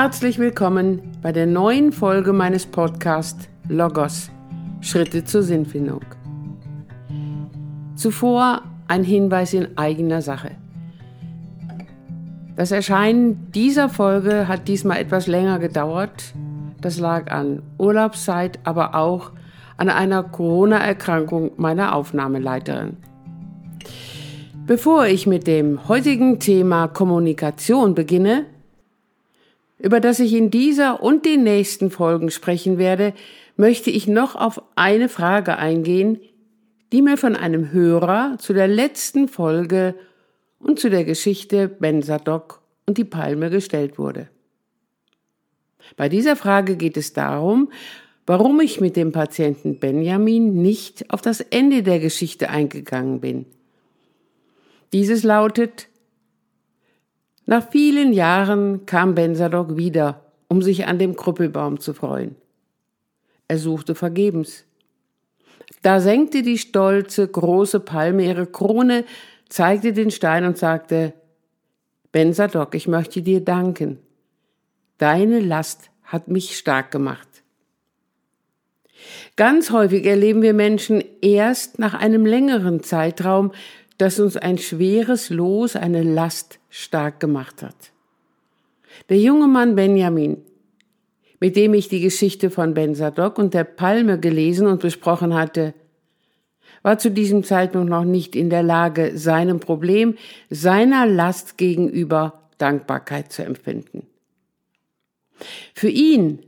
Herzlich willkommen bei der neuen Folge meines Podcasts Logos Schritte zur Sinnfindung. Zuvor ein Hinweis in eigener Sache. Das Erscheinen dieser Folge hat diesmal etwas länger gedauert. Das lag an Urlaubszeit, aber auch an einer Corona-Erkrankung meiner Aufnahmeleiterin. Bevor ich mit dem heutigen Thema Kommunikation beginne, über das ich in dieser und den nächsten Folgen sprechen werde, möchte ich noch auf eine Frage eingehen, die mir von einem Hörer zu der letzten Folge und zu der Geschichte Ben Sadok und die Palme gestellt wurde. Bei dieser Frage geht es darum, warum ich mit dem Patienten Benjamin nicht auf das Ende der Geschichte eingegangen bin – dieses lautet, nach vielen Jahren kam Benzadok wieder, um sich an dem Krüppelbaum zu freuen. Er suchte vergebens. Da senkte die stolze, große Palme ihre Krone, zeigte den Stein und sagte, Benzadok, ich möchte dir danken. Deine Last hat mich stark gemacht. Ganz häufig erleben wir Menschen erst nach einem längeren Zeitraum, dass uns ein schweres Los, eine Last stark gemacht hat. Der junge Mann Benjamin, mit dem ich die Geschichte von Ben Sadok und der Palme gelesen und besprochen hatte, war zu diesem Zeitpunkt noch nicht in der Lage, seinem Problem, seiner Last gegenüber Dankbarkeit zu empfinden. Für ihn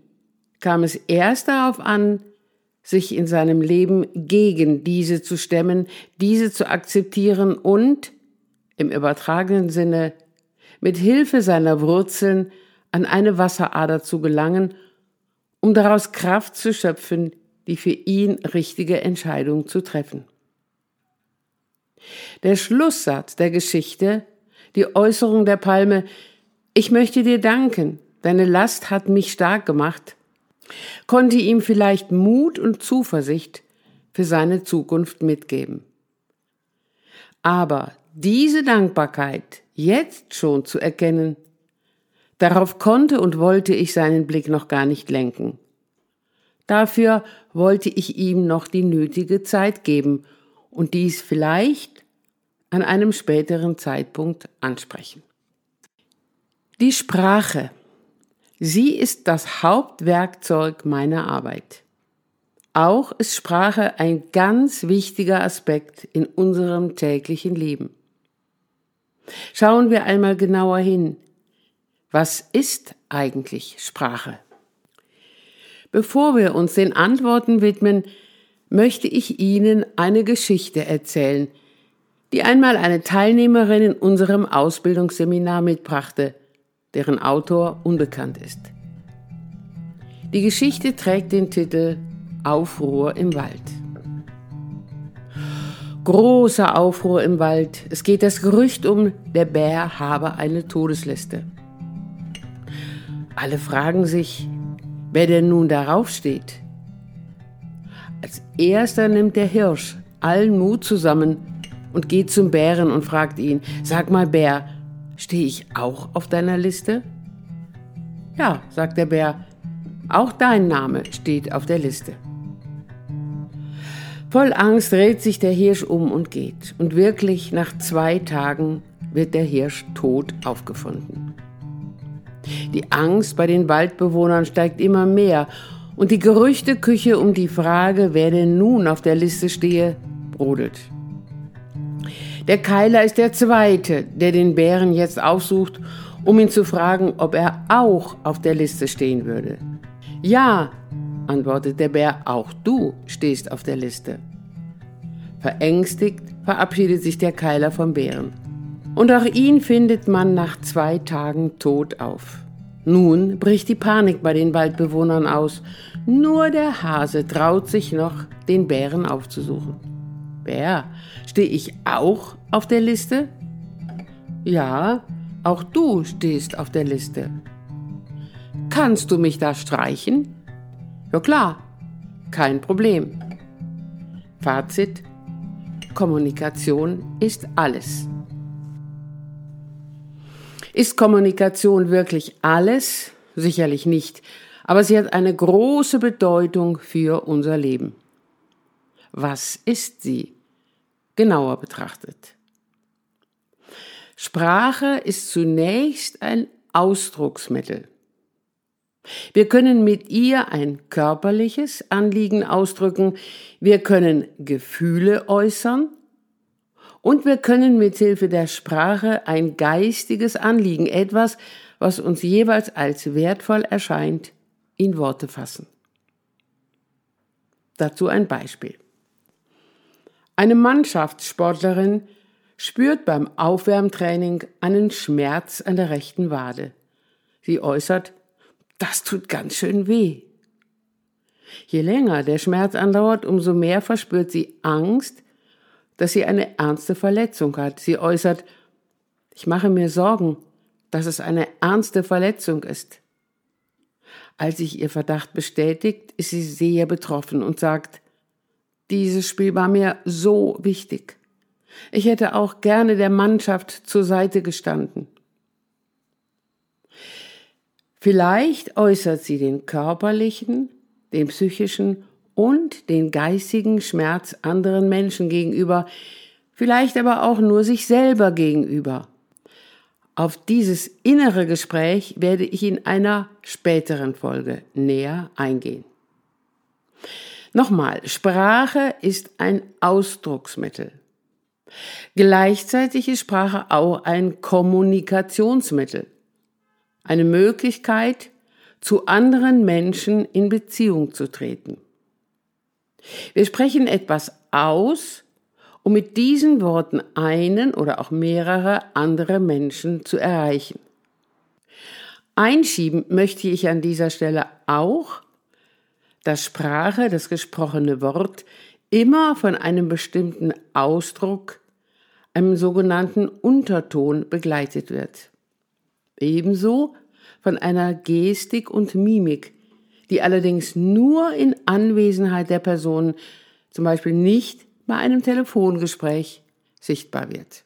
kam es erst darauf an, sich in seinem Leben gegen diese zu stemmen, diese zu akzeptieren und, im übertragenen Sinne, mit Hilfe seiner Wurzeln an eine Wasserader zu gelangen, um daraus Kraft zu schöpfen, die für ihn richtige Entscheidung zu treffen. Der Schlusssatz der Geschichte, die Äußerung der Palme, ich möchte dir danken, deine Last hat mich stark gemacht, konnte ihm vielleicht Mut und Zuversicht für seine Zukunft mitgeben. Aber diese Dankbarkeit jetzt schon zu erkennen, darauf konnte und wollte ich seinen Blick noch gar nicht lenken. Dafür wollte ich ihm noch die nötige Zeit geben und dies vielleicht an einem späteren Zeitpunkt ansprechen. Die Sprache Sie ist das Hauptwerkzeug meiner Arbeit. Auch ist Sprache ein ganz wichtiger Aspekt in unserem täglichen Leben. Schauen wir einmal genauer hin. Was ist eigentlich Sprache? Bevor wir uns den Antworten widmen, möchte ich Ihnen eine Geschichte erzählen, die einmal eine Teilnehmerin in unserem Ausbildungsseminar mitbrachte deren Autor unbekannt ist. Die Geschichte trägt den Titel Aufruhr im Wald. Großer Aufruhr im Wald. Es geht das Gerücht um, der Bär habe eine Todesliste. Alle fragen sich, wer denn nun darauf steht. Als erster nimmt der Hirsch allen Mut zusammen und geht zum Bären und fragt ihn, sag mal Bär, Stehe ich auch auf deiner Liste? Ja, sagt der Bär, auch dein Name steht auf der Liste. Voll Angst dreht sich der Hirsch um und geht. Und wirklich nach zwei Tagen wird der Hirsch tot aufgefunden. Die Angst bei den Waldbewohnern steigt immer mehr und die Gerüchteküche um die Frage, wer denn nun auf der Liste stehe, brodelt. Der Keiler ist der Zweite, der den Bären jetzt aufsucht, um ihn zu fragen, ob er auch auf der Liste stehen würde. Ja, antwortet der Bär, auch du stehst auf der Liste. Verängstigt verabschiedet sich der Keiler vom Bären. Und auch ihn findet man nach zwei Tagen tot auf. Nun bricht die Panik bei den Waldbewohnern aus. Nur der Hase traut sich noch, den Bären aufzusuchen. Bär, stehe ich auch auf der Liste? Ja, auch du stehst auf der Liste. Kannst du mich da streichen? Ja klar, kein Problem. Fazit, Kommunikation ist alles. Ist Kommunikation wirklich alles, Sicherlich nicht, aber sie hat eine große Bedeutung für unser Leben. Was ist sie? Genauer betrachtet. Sprache ist zunächst ein Ausdrucksmittel. Wir können mit ihr ein körperliches Anliegen ausdrücken, wir können Gefühle äußern und wir können mit Hilfe der Sprache ein geistiges Anliegen, etwas, was uns jeweils als wertvoll erscheint, in Worte fassen. Dazu ein Beispiel. Eine Mannschaftssportlerin spürt beim Aufwärmtraining einen Schmerz an der rechten Wade. Sie äußert, das tut ganz schön weh. Je länger der Schmerz andauert, umso mehr verspürt sie Angst, dass sie eine ernste Verletzung hat. Sie äußert, ich mache mir Sorgen, dass es eine ernste Verletzung ist. Als sich ihr Verdacht bestätigt, ist sie sehr betroffen und sagt, dieses Spiel war mir so wichtig. Ich hätte auch gerne der Mannschaft zur Seite gestanden. Vielleicht äußert sie den körperlichen, den psychischen und den geistigen Schmerz anderen Menschen gegenüber, vielleicht aber auch nur sich selber gegenüber. Auf dieses innere Gespräch werde ich in einer späteren Folge näher eingehen. Nochmal, Sprache ist ein Ausdrucksmittel. Gleichzeitig ist Sprache auch ein Kommunikationsmittel eine Möglichkeit, zu anderen Menschen in Beziehung zu treten. Wir sprechen etwas aus, um mit diesen Worten einen oder auch mehrere andere Menschen zu erreichen. Einschieben möchte ich an dieser Stelle auch, dass Sprache, das gesprochene Wort, immer von einem bestimmten Ausdruck, einem sogenannten Unterton begleitet wird. Ebenso von einer Gestik und Mimik, die allerdings nur in Anwesenheit der Person, zum Beispiel nicht bei einem Telefongespräch, sichtbar wird.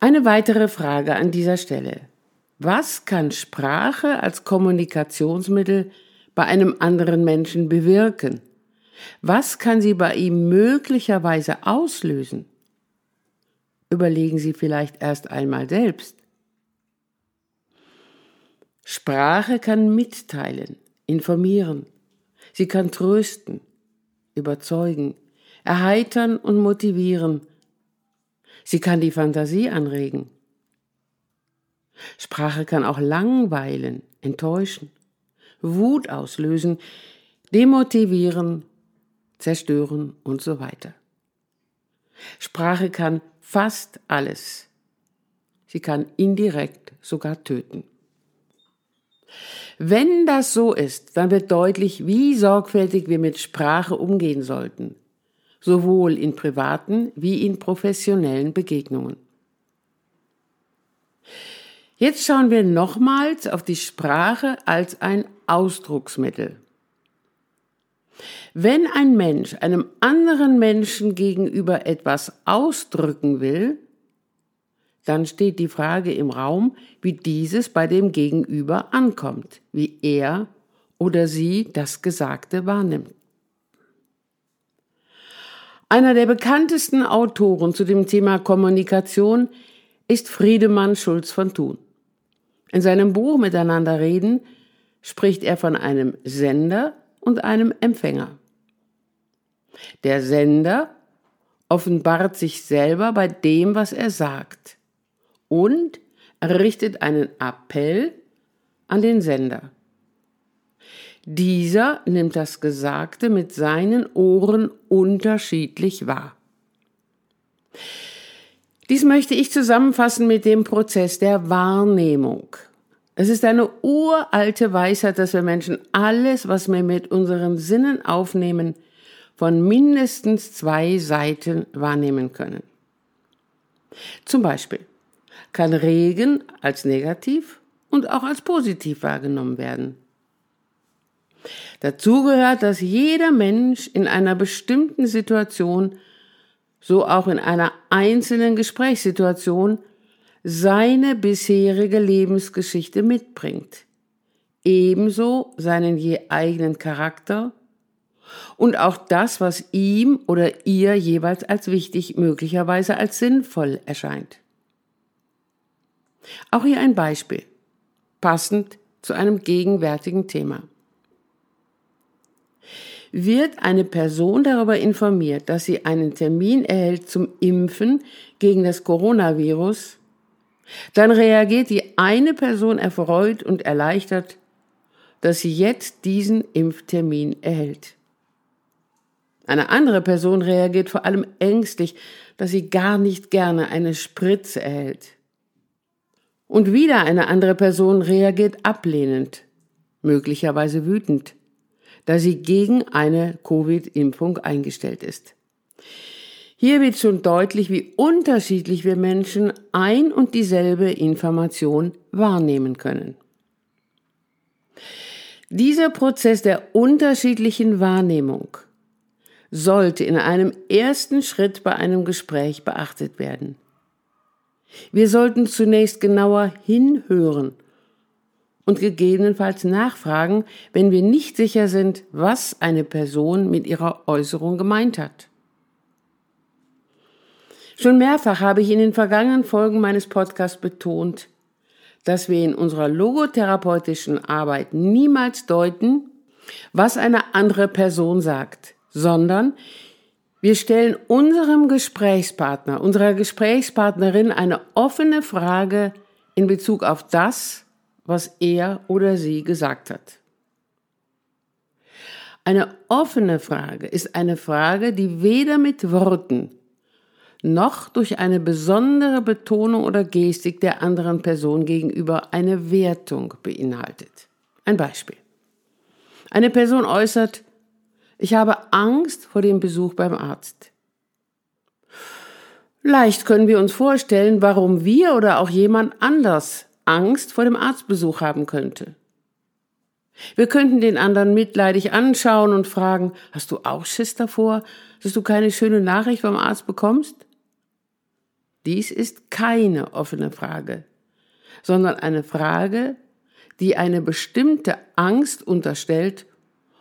Eine weitere Frage an dieser Stelle. Was kann Sprache als Kommunikationsmittel bei einem anderen Menschen bewirken? Was kann sie bei ihm möglicherweise auslösen? Überlegen Sie vielleicht erst einmal selbst. Sprache kann mitteilen, informieren. Sie kann trösten, überzeugen, erheitern und motivieren. Sie kann die Fantasie anregen. Sprache kann auch langweilen, enttäuschen, Wut auslösen, demotivieren, zerstören und so weiter. Sprache kann fast alles. Sie kann indirekt sogar töten. Wenn das so ist, dann wird deutlich, wie sorgfältig wir mit Sprache umgehen sollten, sowohl in privaten wie in professionellen Begegnungen. Jetzt schauen wir nochmals auf die Sprache als ein Ausdrucksmittel. Wenn ein Mensch einem anderen Menschen gegenüber etwas ausdrücken will, dann steht die Frage im Raum, wie dieses bei dem Gegenüber ankommt, wie er oder sie das Gesagte wahrnimmt. Einer der bekanntesten Autoren zu dem Thema Kommunikation ist Friedemann Schulz von Thun. In seinem Buch Miteinander reden spricht er von einem Sender und einem Empfänger. Der Sender offenbart sich selber bei dem, was er sagt und richtet einen Appell an den Sender. Dieser nimmt das Gesagte mit seinen Ohren unterschiedlich wahr. Dies möchte ich zusammenfassen mit dem Prozess der Wahrnehmung. Es ist eine uralte Weisheit, dass wir Menschen alles, was wir mit unseren Sinnen aufnehmen, von mindestens zwei Seiten wahrnehmen können. Zum Beispiel kann Regen als negativ und auch als positiv wahrgenommen werden. Dazu gehört, dass jeder Mensch in einer bestimmten Situation, so auch in einer einzelnen Gesprächssituation, seine bisherige Lebensgeschichte mitbringt, ebenso seinen je eigenen Charakter und auch das, was ihm oder ihr jeweils als wichtig, möglicherweise als sinnvoll erscheint. Auch hier ein Beispiel, passend zu einem gegenwärtigen Thema. Wird eine Person darüber informiert, dass sie einen Termin erhält zum Impfen gegen das Coronavirus, dann reagiert die eine Person erfreut und erleichtert, dass sie jetzt diesen Impftermin erhält. Eine andere Person reagiert vor allem ängstlich, dass sie gar nicht gerne eine Spritze erhält. Und wieder eine andere Person reagiert ablehnend, möglicherweise wütend, da sie gegen eine Covid-Impfung eingestellt ist. Hier wird schon deutlich, wie unterschiedlich wir Menschen ein und dieselbe Information wahrnehmen können. Dieser Prozess der unterschiedlichen Wahrnehmung sollte in einem ersten Schritt bei einem Gespräch beachtet werden. Wir sollten zunächst genauer hinhören und gegebenenfalls nachfragen, wenn wir nicht sicher sind, was eine Person mit ihrer Äußerung gemeint hat. Schon mehrfach habe ich in den vergangenen Folgen meines Podcasts betont, dass wir in unserer logotherapeutischen Arbeit niemals deuten, was eine andere Person sagt sondern wir stellen unserem Gesprächspartner, unserer Gesprächspartnerin eine offene Frage in Bezug auf das, was er oder sie gesagt hat. Eine offene Frage ist eine Frage, die weder mit Worten noch durch eine besondere Betonung oder Gestik der anderen Person gegenüber eine Wertung beinhaltet. Ein Beispiel. Eine Person äußert, ich habe Angst vor dem Besuch beim Arzt. Leicht können wir uns vorstellen, warum wir oder auch jemand anders Angst vor dem Arztbesuch haben könnte. Wir könnten den anderen mitleidig anschauen und fragen, hast du auch Schiss davor, dass du keine schöne Nachricht vom Arzt bekommst? Dies ist keine offene Frage, sondern eine Frage, die eine bestimmte Angst unterstellt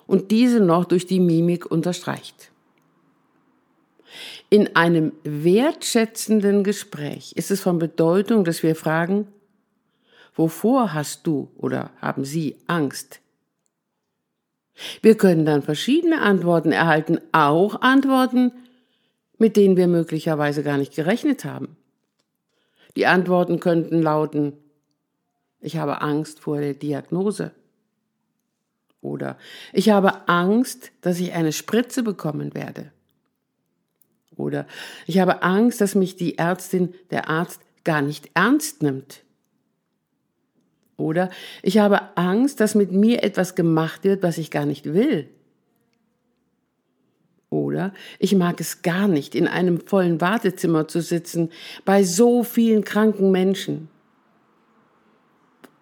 und diese noch durch die Mimik unterstreicht. In einem wertschätzenden Gespräch ist es von Bedeutung, dass wir fragen, wovor hast du oder haben Sie Angst? Wir können dann verschiedene Antworten erhalten, auch Antworten, mit denen wir möglicherweise gar nicht gerechnet haben. Die Antworten könnten lauten, ich habe Angst vor der Diagnose. Oder ich habe Angst, dass ich eine Spritze bekommen werde. Oder ich habe Angst, dass mich die Ärztin, der Arzt gar nicht ernst nimmt. Oder ich habe Angst, dass mit mir etwas gemacht wird, was ich gar nicht will. Oder ich mag es gar nicht, in einem vollen Wartezimmer zu sitzen, bei so vielen kranken Menschen.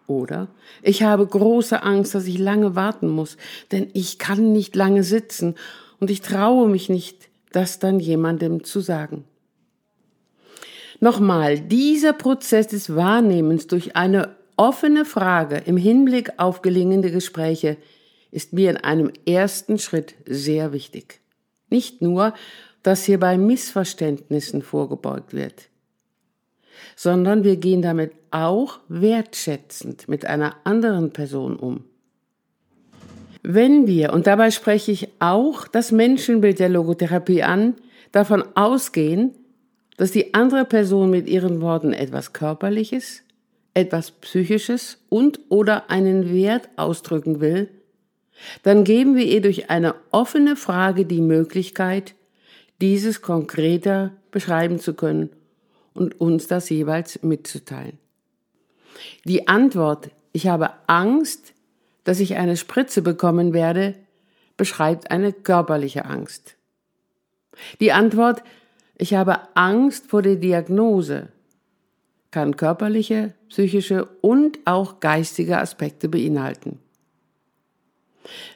Oder ich habe große Angst, dass ich lange warten muss, denn ich kann nicht lange sitzen und ich traue mich nicht, das dann jemandem zu sagen. Nochmal, dieser Prozess des Wahrnehmens durch eine offene Frage im Hinblick auf gelingende Gespräche ist mir in einem ersten Schritt sehr wichtig. Nicht nur, dass hierbei Missverständnissen vorgebeugt wird sondern wir gehen damit auch wertschätzend mit einer anderen Person um. Wenn wir, und dabei spreche ich auch das Menschenbild der Logotherapie an, davon ausgehen, dass die andere Person mit ihren Worten etwas Körperliches, etwas Psychisches und oder einen Wert ausdrücken will, dann geben wir ihr durch eine offene Frage die Möglichkeit, dieses konkreter beschreiben zu können und uns das jeweils mitzuteilen. Die Antwort, ich habe Angst, dass ich eine Spritze bekommen werde, beschreibt eine körperliche Angst. Die Antwort, ich habe Angst vor der Diagnose, kann körperliche, psychische und auch geistige Aspekte beinhalten.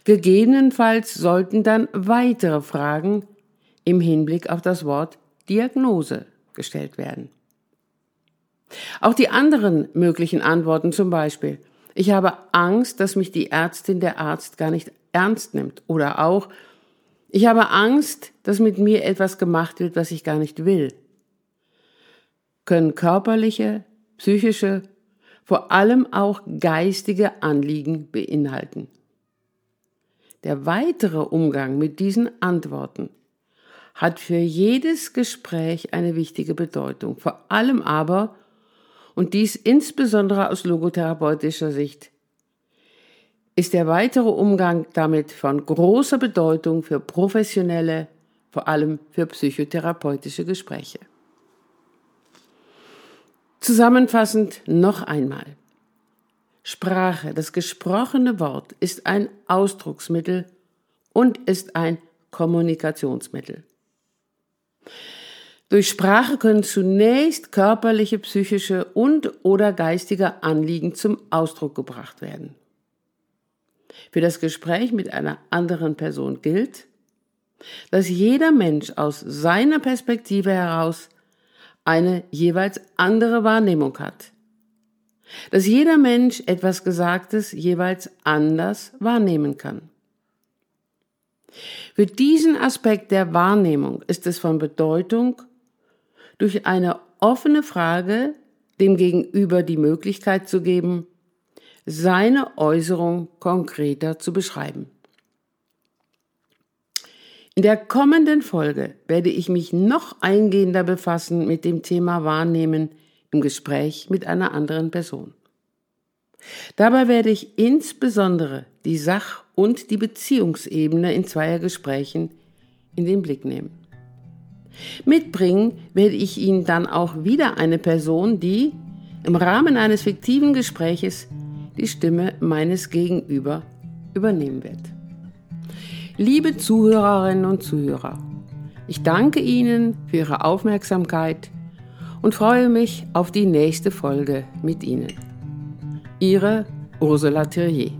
Gegebenenfalls sollten dann weitere Fragen im Hinblick auf das Wort Diagnose gestellt werden. Auch die anderen möglichen Antworten zum Beispiel. Ich habe Angst, dass mich die Ärztin, der Arzt gar nicht ernst nimmt. Oder auch, ich habe Angst, dass mit mir etwas gemacht wird, was ich gar nicht will. Können körperliche, psychische, vor allem auch geistige Anliegen beinhalten. Der weitere Umgang mit diesen Antworten hat für jedes Gespräch eine wichtige Bedeutung, vor allem aber, und dies insbesondere aus logotherapeutischer Sicht, ist der weitere Umgang damit von großer Bedeutung für professionelle, vor allem für psychotherapeutische Gespräche. Zusammenfassend noch einmal. Sprache, das gesprochene Wort, ist ein Ausdrucksmittel und ist ein Kommunikationsmittel. Durch Sprache können zunächst körperliche, psychische und oder geistige Anliegen zum Ausdruck gebracht werden. Für das Gespräch mit einer anderen Person gilt, dass jeder Mensch aus seiner Perspektive heraus eine jeweils andere Wahrnehmung hat. Dass jeder Mensch etwas Gesagtes jeweils anders wahrnehmen kann. Für diesen Aspekt der Wahrnehmung ist es von Bedeutung, durch eine offene Frage dem Gegenüber die Möglichkeit zu geben, seine Äußerung konkreter zu beschreiben. In der kommenden Folge werde ich mich noch eingehender befassen mit dem Thema Wahrnehmen im Gespräch mit einer anderen Person. Dabei werde ich insbesondere die Sach- und die Beziehungsebene in Zweiergesprächen in den Blick nehmen. Mitbringen werde ich Ihnen dann auch wieder eine Person, die im Rahmen eines fiktiven Gespräches die Stimme meines Gegenüber übernehmen wird. Liebe Zuhörerinnen und Zuhörer, ich danke Ihnen für Ihre Aufmerksamkeit und freue mich auf die nächste Folge mit Ihnen. Ihre Ursula Thierrier